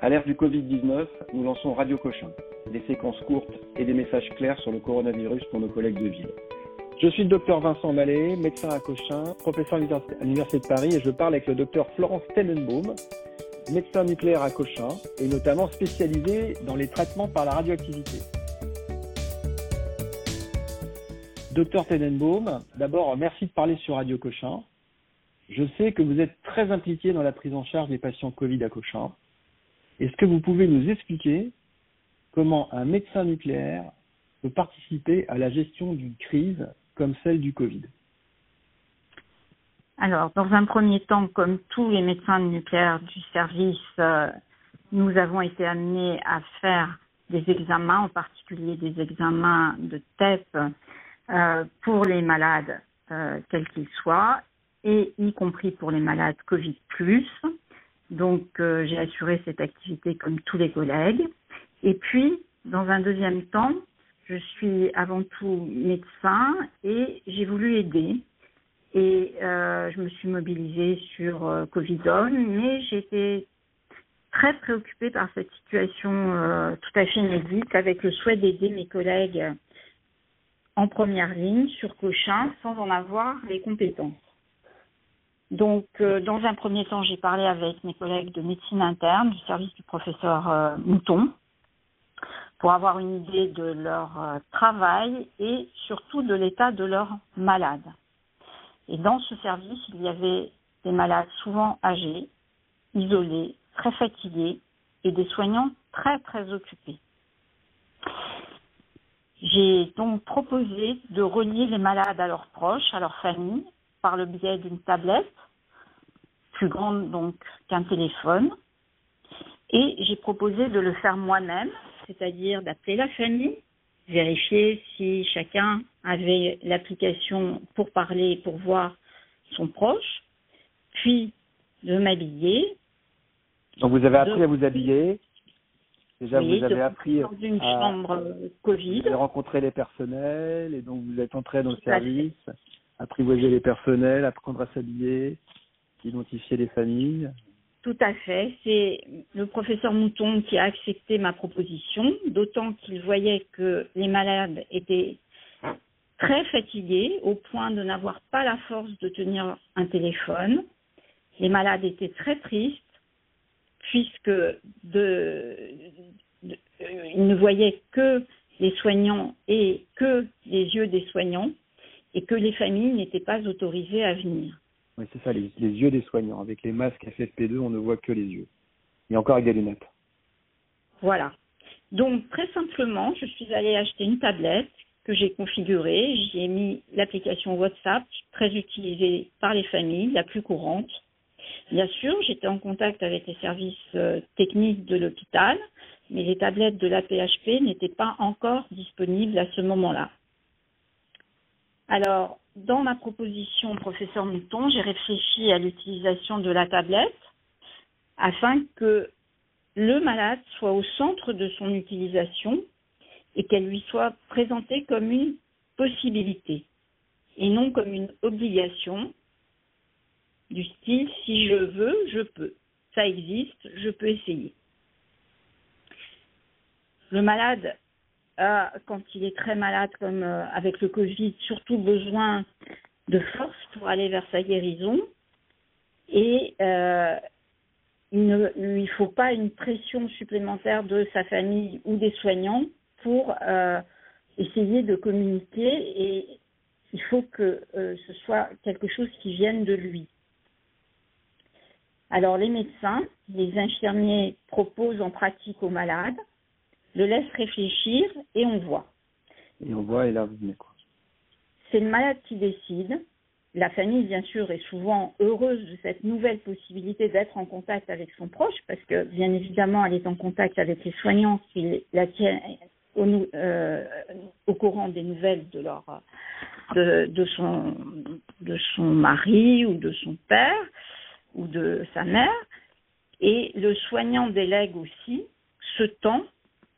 À l'ère du Covid-19, nous lançons Radio Cochin, des séquences courtes et des messages clairs sur le coronavirus pour nos collègues de ville. Je suis le docteur Vincent Mallet, médecin à Cochin, professeur à l'Université de Paris et je parle avec le docteur Florence Tenenbaum, médecin nucléaire à Cochin et notamment spécialisé dans les traitements par la radioactivité. Docteur Tenenbaum, d'abord merci de parler sur Radio Cochin. Je sais que vous êtes très impliqué dans la prise en charge des patients Covid à Cochin. Est-ce que vous pouvez nous expliquer comment un médecin nucléaire peut participer à la gestion d'une crise comme celle du Covid? Alors, dans un premier temps, comme tous les médecins nucléaires du service, euh, nous avons été amenés à faire des examens, en particulier des examens de TEP euh, pour les malades, euh, quels qu'ils soient, et y compris pour les malades Covid+. Donc, j'ai assuré cette activité comme tous les collègues. Et puis, dans un deuxième temps, je suis avant tout médecin et j'ai voulu aider. Et euh, je me suis mobilisée sur euh, Covidon, mais j'étais très préoccupée par cette situation euh, tout à fait inédite, avec le souhait d'aider mes collègues en première ligne sur Cochin sans en avoir les compétences. Donc, euh, dans un premier temps, j'ai parlé avec mes collègues de médecine interne du service du professeur euh, Mouton, pour avoir une idée de leur euh, travail et surtout de l'état de leurs malades. Et dans ce service, il y avait des malades souvent âgés, isolés, très fatigués et des soignants très très occupés. J'ai donc proposé de relier les malades à leurs proches, à leur famille, par le biais d'une tablette, plus grande donc qu'un téléphone, et j'ai proposé de le faire moi-même c'est-à-dire d'appeler la famille, vérifier si chacun avait l'application pour parler, pour voir son proche, puis de m'habiller. Donc vous avez appris à vous habiller. Déjà, vous avez appris dans une chambre Covid. Vous avez rencontré les personnels et donc vous êtes entré dans le service, apprivoiser les personnels, apprendre à s'habiller, identifier les familles. Tout à fait. C'est le professeur Mouton qui a accepté ma proposition, d'autant qu'il voyait que les malades étaient très fatigués au point de n'avoir pas la force de tenir un téléphone. Les malades étaient très tristes puisque de, ils ne voyaient que les soignants et que les yeux des soignants et que les familles n'étaient pas autorisées à venir. Oui, c'est ça, les, yeux des soignants. Avec les masques FFP2, on ne voit que les yeux. Et encore avec des lunettes. Voilà. Donc, très simplement, je suis allée acheter une tablette que j'ai configurée. J'y ai mis l'application WhatsApp, très utilisée par les familles, la plus courante. Bien sûr, j'étais en contact avec les services euh, techniques de l'hôpital, mais les tablettes de la PHP n'étaient pas encore disponibles à ce moment-là. Alors, dans ma proposition, professeur Mouton, j'ai réfléchi à l'utilisation de la tablette afin que le malade soit au centre de son utilisation et qu'elle lui soit présentée comme une possibilité et non comme une obligation du style si je veux, je peux. Ça existe, je peux essayer. Le malade quand il est très malade, comme euh, avec le Covid, surtout besoin de force pour aller vers sa guérison. Et euh, il ne lui faut pas une pression supplémentaire de sa famille ou des soignants pour euh, essayer de communiquer et il faut que ce soit quelque chose qui vienne de lui. Alors les médecins, les infirmiers proposent en pratique aux malades le laisse réfléchir et on voit. Et on voit et là vous venez quoi? C'est le malade qui décide. La famille, bien sûr, est souvent heureuse de cette nouvelle possibilité d'être en contact avec son proche, parce que, bien évidemment, elle est en contact avec les soignants qui la tiennent au, euh, au courant des nouvelles de leur de, de, son de son mari ou de son père ou de sa mère. Et le soignant délègue aussi ce temps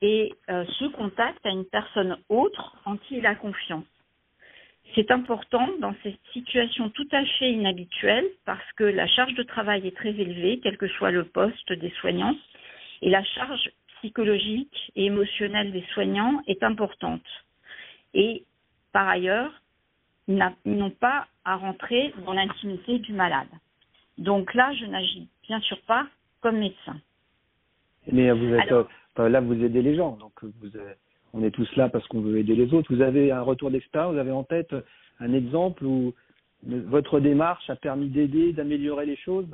et euh, ce contact à une personne autre en qui il a confiance. C'est important dans cette situation tout à fait inhabituelle parce que la charge de travail est très élevée, quel que soit le poste des soignants, Et la charge psychologique et émotionnelle des soignants est importante. Et par ailleurs, ils n'ont pas à rentrer dans l'intimité du malade. Donc là, je n'agis bien sûr pas comme médecin. Mais vous êtes là, vous aidez les gens, donc vous, on est tous là parce qu'on veut aider les autres. Vous avez un retour d'expérience, vous avez en tête un exemple où votre démarche a permis d'aider, d'améliorer les choses?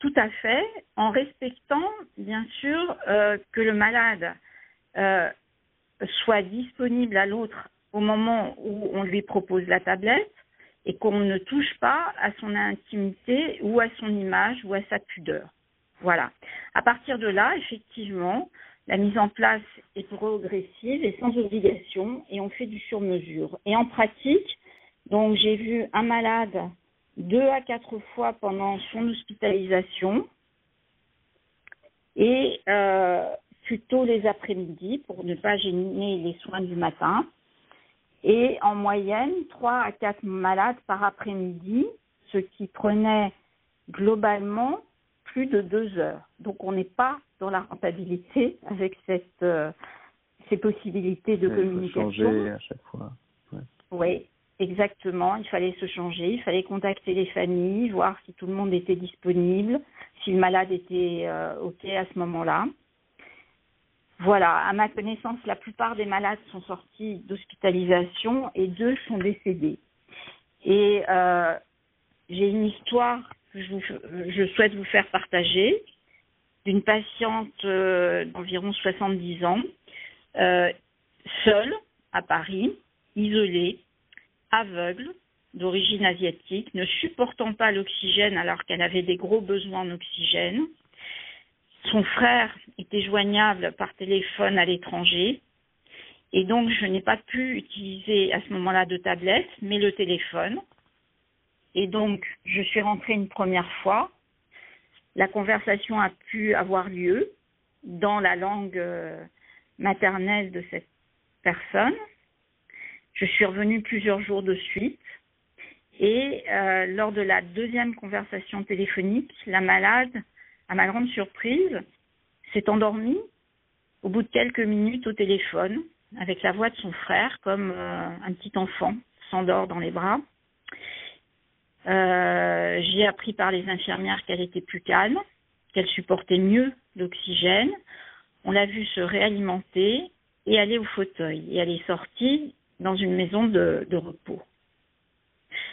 Tout à fait, en respectant bien sûr euh, que le malade euh, soit disponible à l'autre au moment où on lui propose la tablette et qu'on ne touche pas à son intimité ou à son image ou à sa pudeur. Voilà. À partir de là, effectivement, la mise en place est progressive et sans obligation et on fait du sur-mesure. Et en pratique, donc j'ai vu un malade deux à quatre fois pendant son hospitalisation et euh, plutôt les après-midi pour ne pas gêner les soins du matin. Et en moyenne, trois à quatre malades par après-midi, ce qui prenait globalement plus de deux heures. Donc on n'est pas dans la rentabilité avec cette, euh, ces possibilités de communication. changer à chaque fois. Oui, exactement. Il fallait se changer, il fallait contacter les familles, voir si tout le monde était disponible, si le malade était euh, OK à ce moment-là. Voilà, à ma connaissance, la plupart des malades sont sortis d'hospitalisation et deux sont décédés. Et euh, j'ai une histoire que je, souhaite vous faire partager d'une patiente euh, d'environ 70 ans, euh, seule à Paris, isolée, aveugle, d'origine asiatique, ne supportant pas l'oxygène alors qu'elle avait des gros besoins en oxygène, son frère était joignable par téléphone à l'étranger. Et donc, je n'ai pas pu utiliser à ce moment-là de tablette, mais le téléphone. Et donc, je suis rentrée une première fois. La conversation a pu avoir lieu dans la langue euh, maternelle de cette personne. Je suis revenue plusieurs jours de suite. Et euh, lors de la deuxième conversation téléphonique, la malade à ma grande surprise, s'est endormi au bout de quelques minutes au téléphone avec la voix de son frère comme euh, un petit enfant s'endort dans les bras. Euh, j'ai appris par les infirmières qu'elle était plus calme, qu'elle supportait mieux l'oxygène. On l'a vue se réalimenter et aller au fauteuil. Et elle est sortie dans une maison de, de repos.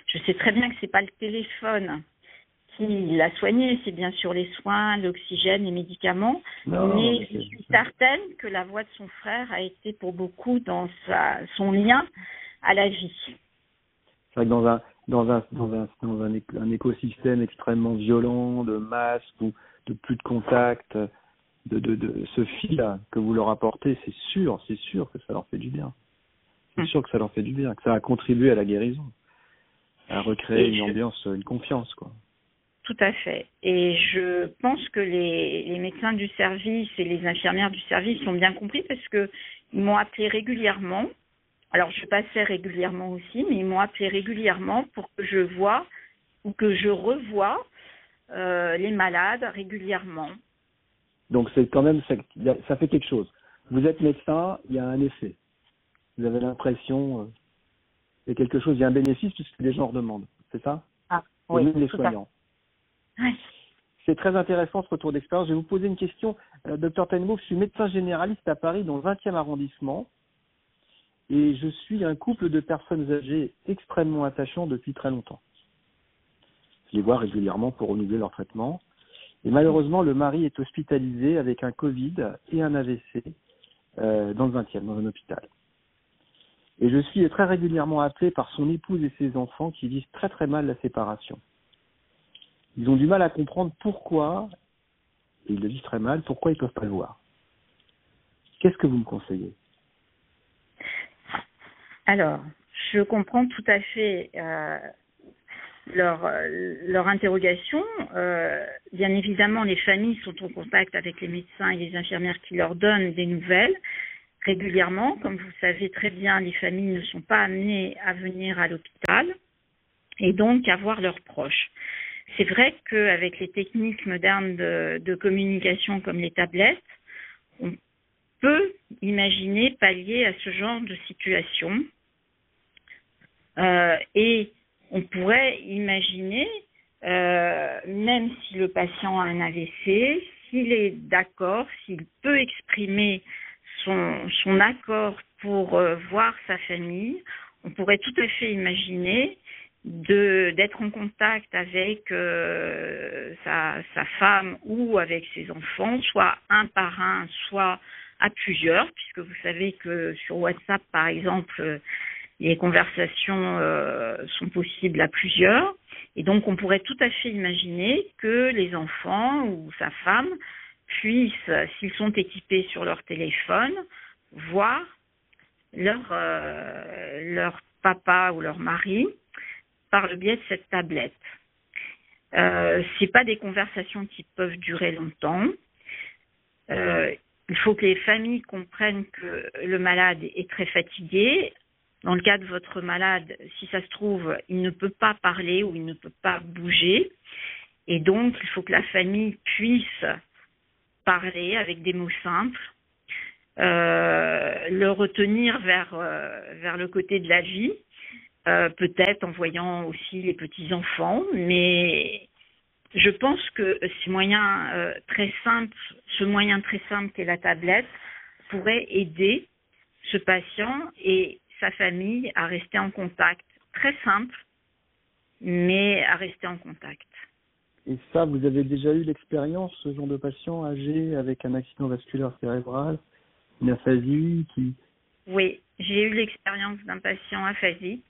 Je sais très bien que c'est pas le téléphone qui l'a soigné, c'est bien sûr les soins, l'oxygène, les médicaments, mais je suis certaine que la voix de son frère a été pour beaucoup dans sa, son lien à la vie. C'est vrai que dans un dans un dans un dans un, un écosystème extrêmement violent de masques ou de plus de contact, de, de, de ce fil que vous leur apportez, c'est sûr, c'est sûr que ça leur fait du bien. C'est hum. sûr que ça leur fait du bien, que ça a contribué à la guérison, à recréer une ambiance, une confiance, quoi. Tout à fait. Et je pense que les, médecins du service et les infirmières du service ont bien compris parce que ils m'ont appelé régulièrement. Alors je passais régulièrement aussi, mais ils m'ont appelé régulièrement pour que je vois ou que je revoie euh, les malades régulièrement. Donc c'est quand même ça, fait quelque chose. Vous êtes médecin, il y a un effet. Vous avez l'impression, euh, il y a quelque chose, il y a un bénéfice puisque les gens en demandent. C'est ça? Ah oui. les soignants. C'est très intéressant ce retour d'expérience. Je vais vous poser une question. Euh, docteur Tenmo, je suis médecin généraliste à Paris dans le 20e arrondissement et je suis un couple de personnes âgées extrêmement attachants depuis très longtemps. Je les vois régulièrement pour renouveler leur traitement. Et malheureusement, le mari est hospitalisé avec un Covid et un AVC euh, dans le 20e, dans un hôpital. Et je suis très régulièrement appelé par son épouse et ses enfants qui vivent très très mal la séparation ils ont du mal à comprendre pourquoi, et ils le disent très mal, pourquoi ils peuvent pas le voir. Qu'est-ce que vous me conseillez? Alors, je comprends tout à fait euh, leur, leur interrogation. Euh, bien évidemment, les familles sont en contact avec les médecins et les infirmières qui leur donnent des nouvelles régulièrement. Comme vous savez très bien, les familles ne sont pas amenées à venir à l'hôpital et donc à voir leurs proches. c'est vrai qu'avec les techniques modernes de, communication comme les tablettes, on peut imaginer pallier à ce genre de situation. Euh, et on pourrait imaginer, euh, même si le patient a un AVC, s'il est d'accord, s'il peut exprimer son, accord pour euh, voir sa famille, on pourrait tout à fait imaginer d'être en contact avec sa, sa, femme ou avec ses enfants, soit un par un, soit à plusieurs, puisque vous savez que sur WhatsApp, par exemple, les conversations euh, sont possibles à plusieurs. Et donc, on pourrait tout à fait imaginer que les enfants ou sa femme puissent, s'ils sont équipés sur leur téléphone, voir leur, euh, leur papa ou leur mari par le biais de cette tablette. Euh, c'est pas des conversations qui peuvent durer longtemps. Euh, il faut que les familles comprennent que le malade est très fatigué. Dans le cas de votre malade, si ça se trouve, il ne peut pas parler ou il ne peut pas bouger. Et donc, il faut que la famille puisse parler avec des mots simples, euh, le retenir vers, euh, vers le côté de la vie, euh, peut-être en voyant aussi les petits-enfants, mais je pense que ces moyens très simples, ce moyen très simple qu'est la tablette, pourrait aider ce patient et sa famille à rester en contact. Très simple, mais à rester en contact. Et ça, vous avez déjà eu l'expérience, ce genre de patient âgé avec un accident vasculaire cérébral, une aphasie qui... Oui, j'ai eu l'expérience d'un patient aphasique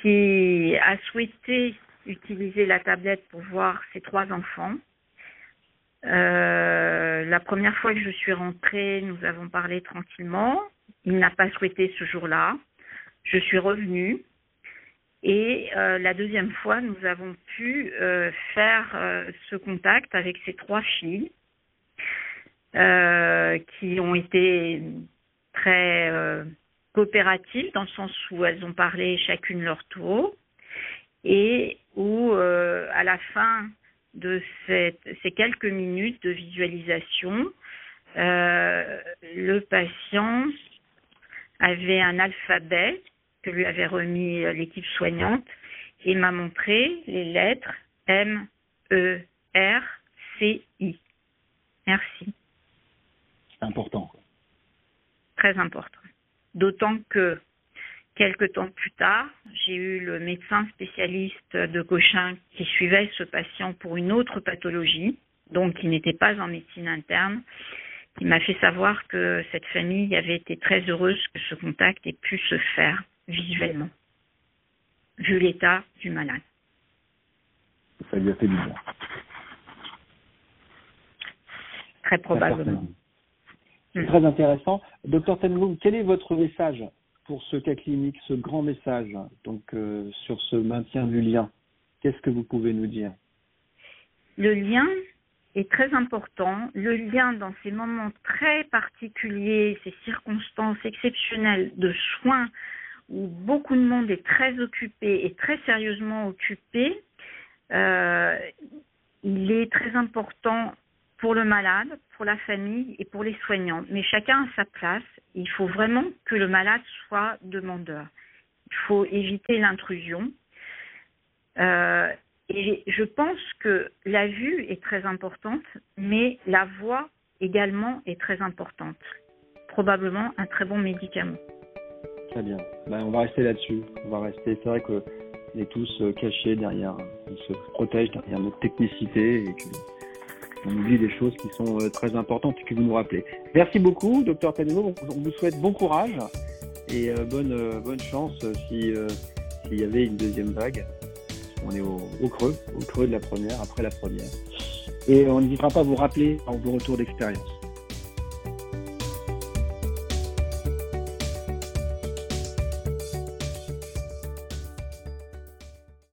qui a souhaité utiliser la tablette pour voir ses trois enfants. Euh, la première fois que je suis rentrée, nous avons parlé tranquillement. Il n'a pas souhaité ce jour-là. Je suis revenue. Et euh, la deuxième fois, nous avons pu euh, faire euh, ce contact avec ces trois filles qui ont été très coopératives dans le sens où elles ont parlé chacune leur tour et où à la fin de cette, ces quelques minutes de visualisation, le patient avait un alphabet que lui avait remis euh, l'équipe soignante et m'a montré les lettres M, E, R, C, I. Merci. C'est important. Très important. D'autant que quelques temps plus tard, j'ai eu le médecin spécialiste de Cochin qui suivait ce patient pour une autre pathologie, donc qui n'était pas en médecine interne, il m'a fait savoir que cette famille avait été très heureuse que ce contact ait pu se faire visuellement, vu l'état du malade. Ça lui a fait du bien. Très probablement. C'est très intéressant. Docteur Tengo, quel est votre message pour ce cas clinique, ce grand message donc euh, sur ce maintien du lien Qu'est-ce que vous pouvez nous dire? Le lien, est très important. Le lien dans ces moments très particuliers, ces circonstances exceptionnelles de soins où beaucoup de monde est très occupé et très sérieusement occupé, euh, il est très important pour le malade, pour la famille et pour les soignants. Mais chacun a sa place. Il faut vraiment que le malade soit demandeur. Il faut éviter l'intrusion. Euh, et je pense que la vue est très importante, mais la voix également est très importante. Probablement un très bon médicament. Très bien. Ben, on va rester là-dessus. On va rester. C'est vrai qu'on est tous euh, cachés derrière, on se protège derrière notre technicité qu'on oublie des choses qui sont euh, très importantes et que vous nous rappelez. Merci beaucoup, docteur Tanevo. On vous souhaite bon courage et euh, bonne, bonne chance s'il y avait une deuxième vague on est au, creux, au creux de la première, après la première. Et on n'hésitera pas à vous rappeler en vos retours d'expérience.